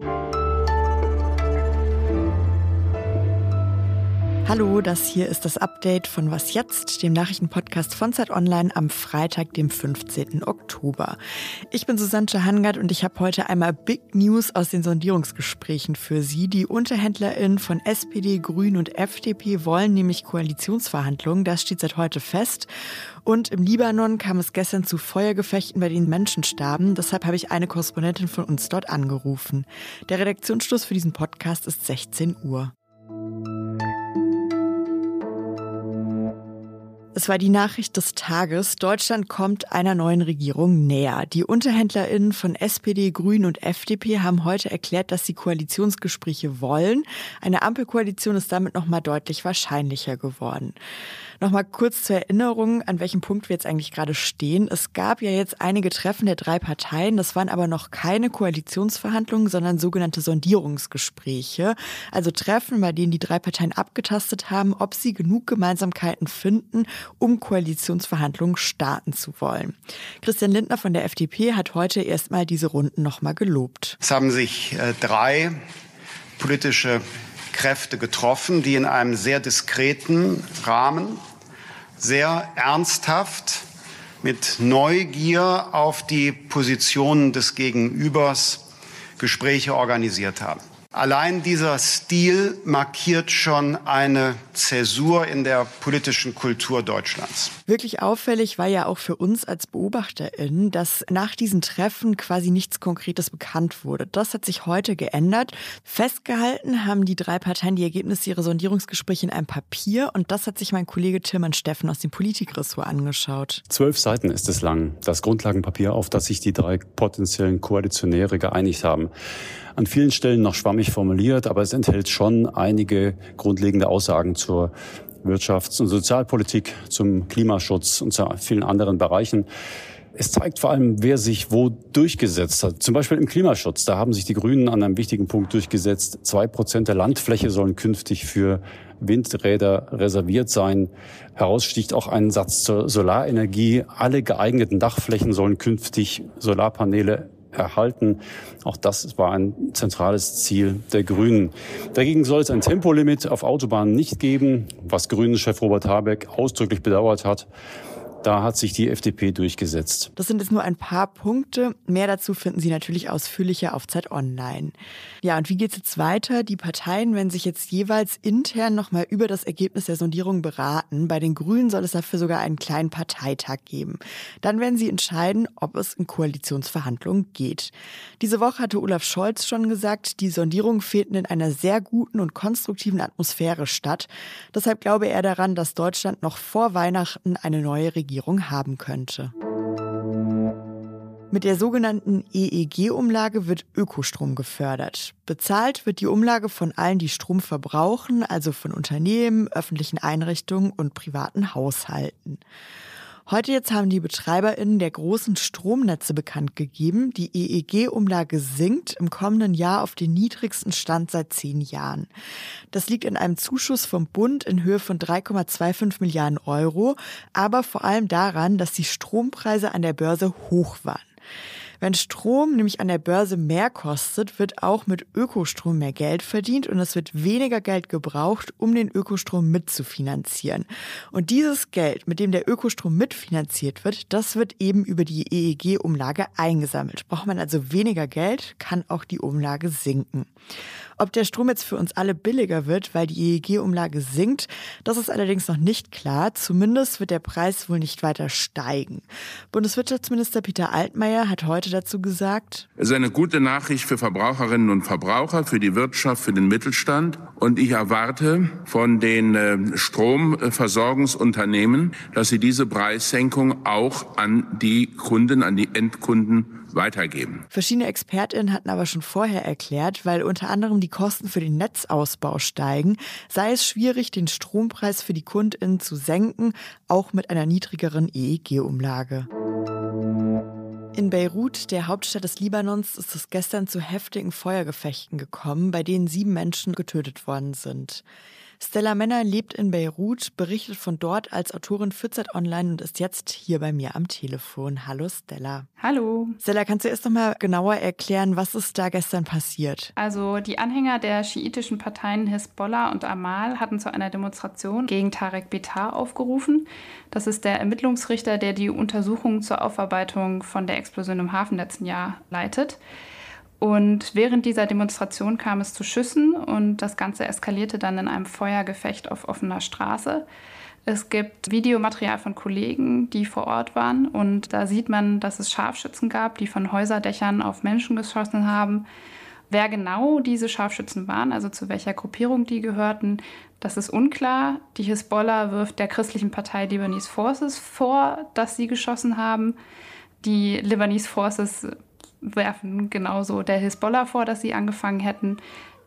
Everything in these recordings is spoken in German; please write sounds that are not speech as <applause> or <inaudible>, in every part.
you Hallo, das hier ist das Update von Was jetzt, dem Nachrichtenpodcast von Zeit Online am Freitag, dem 15. Oktober. Ich bin Susanne Hangard und ich habe heute einmal Big News aus den Sondierungsgesprächen für Sie. Die UnterhändlerInnen von SPD, Grünen und FDP wollen nämlich Koalitionsverhandlungen. Das steht seit heute fest. Und im Libanon kam es gestern zu Feuergefechten, bei denen Menschen starben. Deshalb habe ich eine Korrespondentin von uns dort angerufen. Der Redaktionsschluss für diesen Podcast ist 16 Uhr. Es war die Nachricht des Tages. Deutschland kommt einer neuen Regierung näher. Die UnterhändlerInnen von SPD, Grünen und FDP haben heute erklärt, dass sie Koalitionsgespräche wollen. Eine Ampelkoalition ist damit nochmal deutlich wahrscheinlicher geworden. Nochmal kurz zur Erinnerung, an welchem Punkt wir jetzt eigentlich gerade stehen. Es gab ja jetzt einige Treffen der drei Parteien. Das waren aber noch keine Koalitionsverhandlungen, sondern sogenannte Sondierungsgespräche. Also Treffen, bei denen die drei Parteien abgetastet haben, ob sie genug Gemeinsamkeiten finden, um Koalitionsverhandlungen starten zu wollen. Christian Lindner von der FDP hat heute erstmal diese Runden nochmal gelobt. Es haben sich äh, drei politische Kräfte getroffen, die in einem sehr diskreten Rahmen, sehr ernsthaft, mit Neugier auf die Positionen des Gegenübers Gespräche organisiert haben. Allein dieser Stil markiert schon eine Zäsur in der politischen Kultur Deutschlands. Wirklich auffällig war ja auch für uns als BeobachterInnen, dass nach diesen Treffen quasi nichts Konkretes bekannt wurde. Das hat sich heute geändert. Festgehalten haben die drei Parteien die Ergebnisse ihrer Sondierungsgespräche in einem Papier und das hat sich mein Kollege Tilman Steffen aus dem Politikressort angeschaut. Zwölf Seiten ist es lang, das Grundlagenpapier, auf das sich die drei potenziellen Koalitionäre geeinigt haben an vielen Stellen noch schwammig formuliert, aber es enthält schon einige grundlegende Aussagen zur Wirtschafts- und Sozialpolitik, zum Klimaschutz und zu vielen anderen Bereichen. Es zeigt vor allem, wer sich wo durchgesetzt hat. Zum Beispiel im Klimaschutz. Da haben sich die Grünen an einem wichtigen Punkt durchgesetzt. Zwei Prozent der Landfläche sollen künftig für Windräder reserviert sein. Heraussticht auch ein Satz zur Solarenergie. Alle geeigneten Dachflächen sollen künftig Solarpaneele erhalten. Auch das war ein zentrales Ziel der Grünen. Dagegen soll es ein Tempolimit auf Autobahnen nicht geben, was Grünen-Chef Robert Habeck ausdrücklich bedauert hat. Da hat sich die FDP durchgesetzt. Das sind jetzt nur ein paar Punkte. Mehr dazu finden Sie natürlich ausführlicher auf Zeit Online. Ja, und wie geht es jetzt weiter? Die Parteien werden sich jetzt jeweils intern nochmal über das Ergebnis der Sondierung beraten. Bei den Grünen soll es dafür sogar einen kleinen Parteitag geben. Dann werden sie entscheiden, ob es in Koalitionsverhandlungen geht. Diese Woche hatte Olaf Scholz schon gesagt, die Sondierungen fehlten in einer sehr guten und konstruktiven Atmosphäre statt. Deshalb glaube er daran, dass Deutschland noch vor Weihnachten eine neue Regierung Regierung haben könnte. Mit der sogenannten EEG-Umlage wird Ökostrom gefördert. Bezahlt wird die Umlage von allen, die Strom verbrauchen, also von Unternehmen, öffentlichen Einrichtungen und privaten Haushalten. Heute jetzt haben die BetreiberInnen der großen Stromnetze bekannt gegeben, die EEG-Umlage sinkt im kommenden Jahr auf den niedrigsten Stand seit zehn Jahren. Das liegt in einem Zuschuss vom Bund in Höhe von 3,25 Milliarden Euro, aber vor allem daran, dass die Strompreise an der Börse hoch waren. Wenn Strom nämlich an der Börse mehr kostet, wird auch mit Ökostrom mehr Geld verdient und es wird weniger Geld gebraucht, um den Ökostrom mitzufinanzieren. Und dieses Geld, mit dem der Ökostrom mitfinanziert wird, das wird eben über die EEG-Umlage eingesammelt. Braucht man also weniger Geld, kann auch die Umlage sinken. Ob der Strom jetzt für uns alle billiger wird, weil die EEG-Umlage sinkt, das ist allerdings noch nicht klar. Zumindest wird der Preis wohl nicht weiter steigen. Bundeswirtschaftsminister Peter Altmaier hat heute dazu gesagt, Es ist eine gute Nachricht für Verbraucherinnen und Verbraucher, für die Wirtschaft, für den Mittelstand. Und ich erwarte von den äh, Stromversorgungsunternehmen, dass sie diese Preissenkung auch an die Kunden, an die Endkunden weitergeben. Verschiedene ExpertInnen hatten aber schon vorher erklärt, weil unter anderem die Kosten für den Netzausbau steigen, sei es schwierig, den Strompreis für die KundInnen zu senken, auch mit einer niedrigeren EEG-Umlage. In Beirut, der Hauptstadt des Libanons, ist es gestern zu heftigen Feuergefechten gekommen, bei denen sieben Menschen getötet worden sind. Stella Männer lebt in Beirut, berichtet von dort als Autorin für Zeit Online und ist jetzt hier bei mir am Telefon. Hallo Stella. Hallo. Stella, kannst du erst noch mal genauer erklären, was ist da gestern passiert? Also die Anhänger der schiitischen Parteien Hisbollah und Amal hatten zu einer Demonstration gegen Tarek Bitar aufgerufen. Das ist der Ermittlungsrichter, der die Untersuchung zur Aufarbeitung von der Explosion im Hafen letzten Jahr leitet. Und während dieser Demonstration kam es zu Schüssen und das Ganze eskalierte dann in einem Feuergefecht auf offener Straße. Es gibt Videomaterial von Kollegen, die vor Ort waren und da sieht man, dass es Scharfschützen gab, die von Häuserdächern auf Menschen geschossen haben. Wer genau diese Scharfschützen waren, also zu welcher Gruppierung die gehörten, das ist unklar. Die Hisbollah wirft der christlichen Partei Lebanese Forces vor, dass sie geschossen haben. Die Lebanese Forces werfen genauso der Hisbollah vor, dass sie angefangen hätten.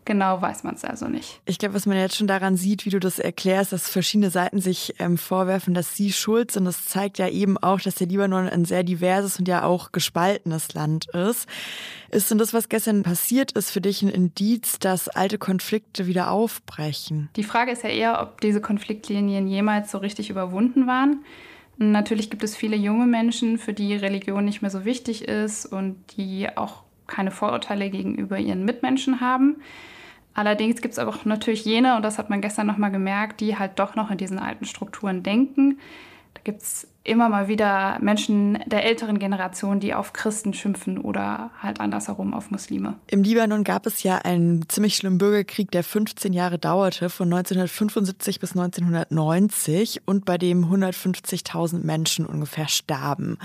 Genau weiß man es also nicht. Ich glaube, was man jetzt schon daran sieht, wie du das erklärst, dass verschiedene Seiten sich ähm, vorwerfen, dass sie schuld sind. Das zeigt ja eben auch, dass der Libanon ein sehr diverses und ja auch gespaltenes Land ist. Ist denn das, was gestern passiert ist, für dich ein Indiz, dass alte Konflikte wieder aufbrechen? Die Frage ist ja eher, ob diese Konfliktlinien jemals so richtig überwunden waren. Natürlich gibt es viele junge Menschen, für die Religion nicht mehr so wichtig ist und die auch keine Vorurteile gegenüber ihren Mitmenschen haben. Allerdings gibt es aber auch natürlich jene, und das hat man gestern nochmal gemerkt, die halt doch noch in diesen alten Strukturen denken. Da gibt es immer mal wieder Menschen der älteren Generation, die auf Christen schimpfen oder halt andersherum auf Muslime. Im Libanon gab es ja einen ziemlich schlimmen Bürgerkrieg, der 15 Jahre dauerte, von 1975 bis 1990 und bei dem 150.000 Menschen ungefähr starben.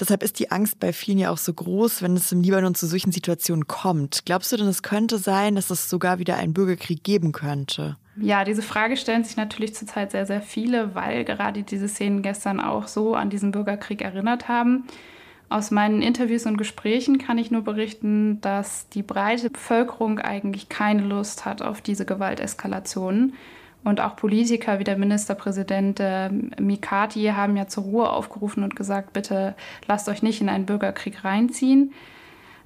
Deshalb ist die Angst bei vielen ja auch so groß, wenn es im Libanon zu solchen Situationen kommt. Glaubst du denn, es könnte sein, dass es sogar wieder einen Bürgerkrieg geben könnte? Ja, diese Frage stellen sich natürlich zurzeit sehr, sehr viele, weil gerade diese Szenen gestern auch so an diesen Bürgerkrieg erinnert haben. Aus meinen Interviews und Gesprächen kann ich nur berichten, dass die breite Bevölkerung eigentlich keine Lust hat auf diese Gewalteskalationen. Und auch Politiker wie der Ministerpräsident äh, Mikati haben ja zur Ruhe aufgerufen und gesagt, bitte lasst euch nicht in einen Bürgerkrieg reinziehen.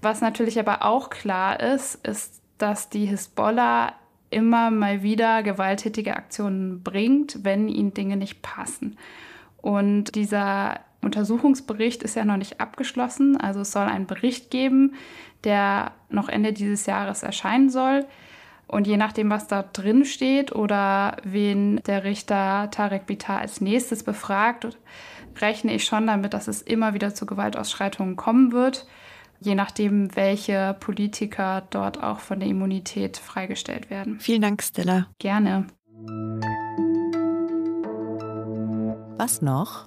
Was natürlich aber auch klar ist, ist, dass die Hisbollah immer mal wieder gewalttätige Aktionen bringt, wenn ihnen Dinge nicht passen. Und dieser Untersuchungsbericht ist ja noch nicht abgeschlossen. Also es soll einen Bericht geben, der noch Ende dieses Jahres erscheinen soll. Und je nachdem, was da drin steht oder wen der Richter Tarek Bitar als nächstes befragt, rechne ich schon damit, dass es immer wieder zu Gewaltausschreitungen kommen wird je nachdem, welche Politiker dort auch von der Immunität freigestellt werden. Vielen Dank, Stella. Gerne. Was noch?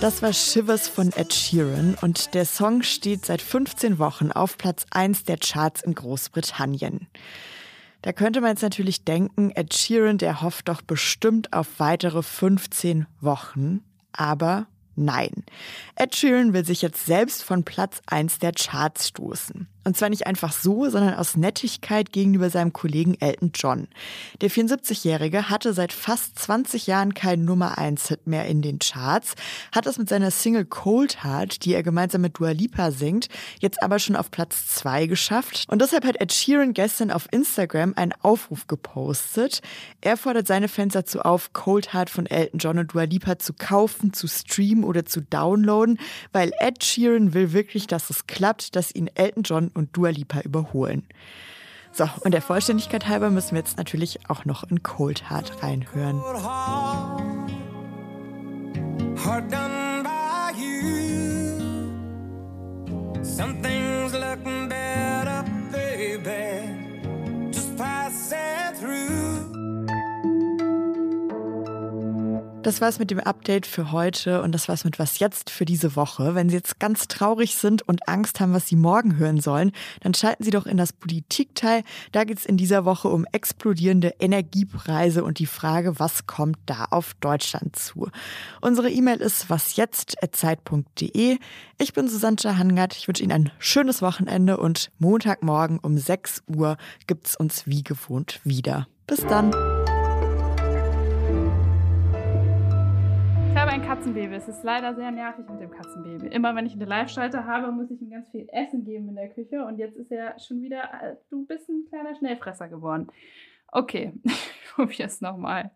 Das war Shivers von Ed Sheeran und der Song steht seit 15 Wochen auf Platz 1 der Charts in Großbritannien. Da könnte man jetzt natürlich denken, Ed Sheeran, der hofft doch bestimmt auf weitere 15 Wochen. Aber nein. Ed Sheeran will sich jetzt selbst von Platz 1 der Charts stoßen. Und zwar nicht einfach so, sondern aus Nettigkeit gegenüber seinem Kollegen Elton John. Der 74-Jährige hatte seit fast 20 Jahren keinen Nummer 1-Hit mehr in den Charts, hat es mit seiner Single Cold Heart, die er gemeinsam mit Dua Lipa singt, jetzt aber schon auf Platz 2 geschafft. Und deshalb hat Ed Sheeran gestern auf Instagram einen Aufruf gepostet. Er fordert seine Fans dazu auf, Cold Heart von Elton John und Dua Lipa zu kaufen, zu streamen oder zu downloaden, weil Ed Sheeran will wirklich, dass es klappt, dass ihn Elton John und Dua Lipa überholen. So, und der Vollständigkeit halber müssen wir jetzt natürlich auch noch in Cold Heart reinhören. Hard done by you. Something's Das war's mit dem Update für heute und das war's mit Was jetzt für diese Woche. Wenn Sie jetzt ganz traurig sind und Angst haben, was Sie morgen hören sollen, dann schalten Sie doch in das Politikteil. Da geht's in dieser Woche um explodierende Energiepreise und die Frage, was kommt da auf Deutschland zu. Unsere E-Mail ist wasjetzt.zeit.de. Ich bin Susanne Hangard. Ich wünsche Ihnen ein schönes Wochenende und Montagmorgen um 6 Uhr gibt's uns wie gewohnt wieder. Bis dann. Mein Katzenbaby. Es ist leider sehr nervig mit dem Katzenbaby. Immer wenn ich eine Live-Schalte habe, muss ich ihm ganz viel Essen geben in der Küche. Und jetzt ist er schon wieder, äh, du bist ein kleiner Schnellfresser geworden. Okay, <laughs> ich probiere es nochmal.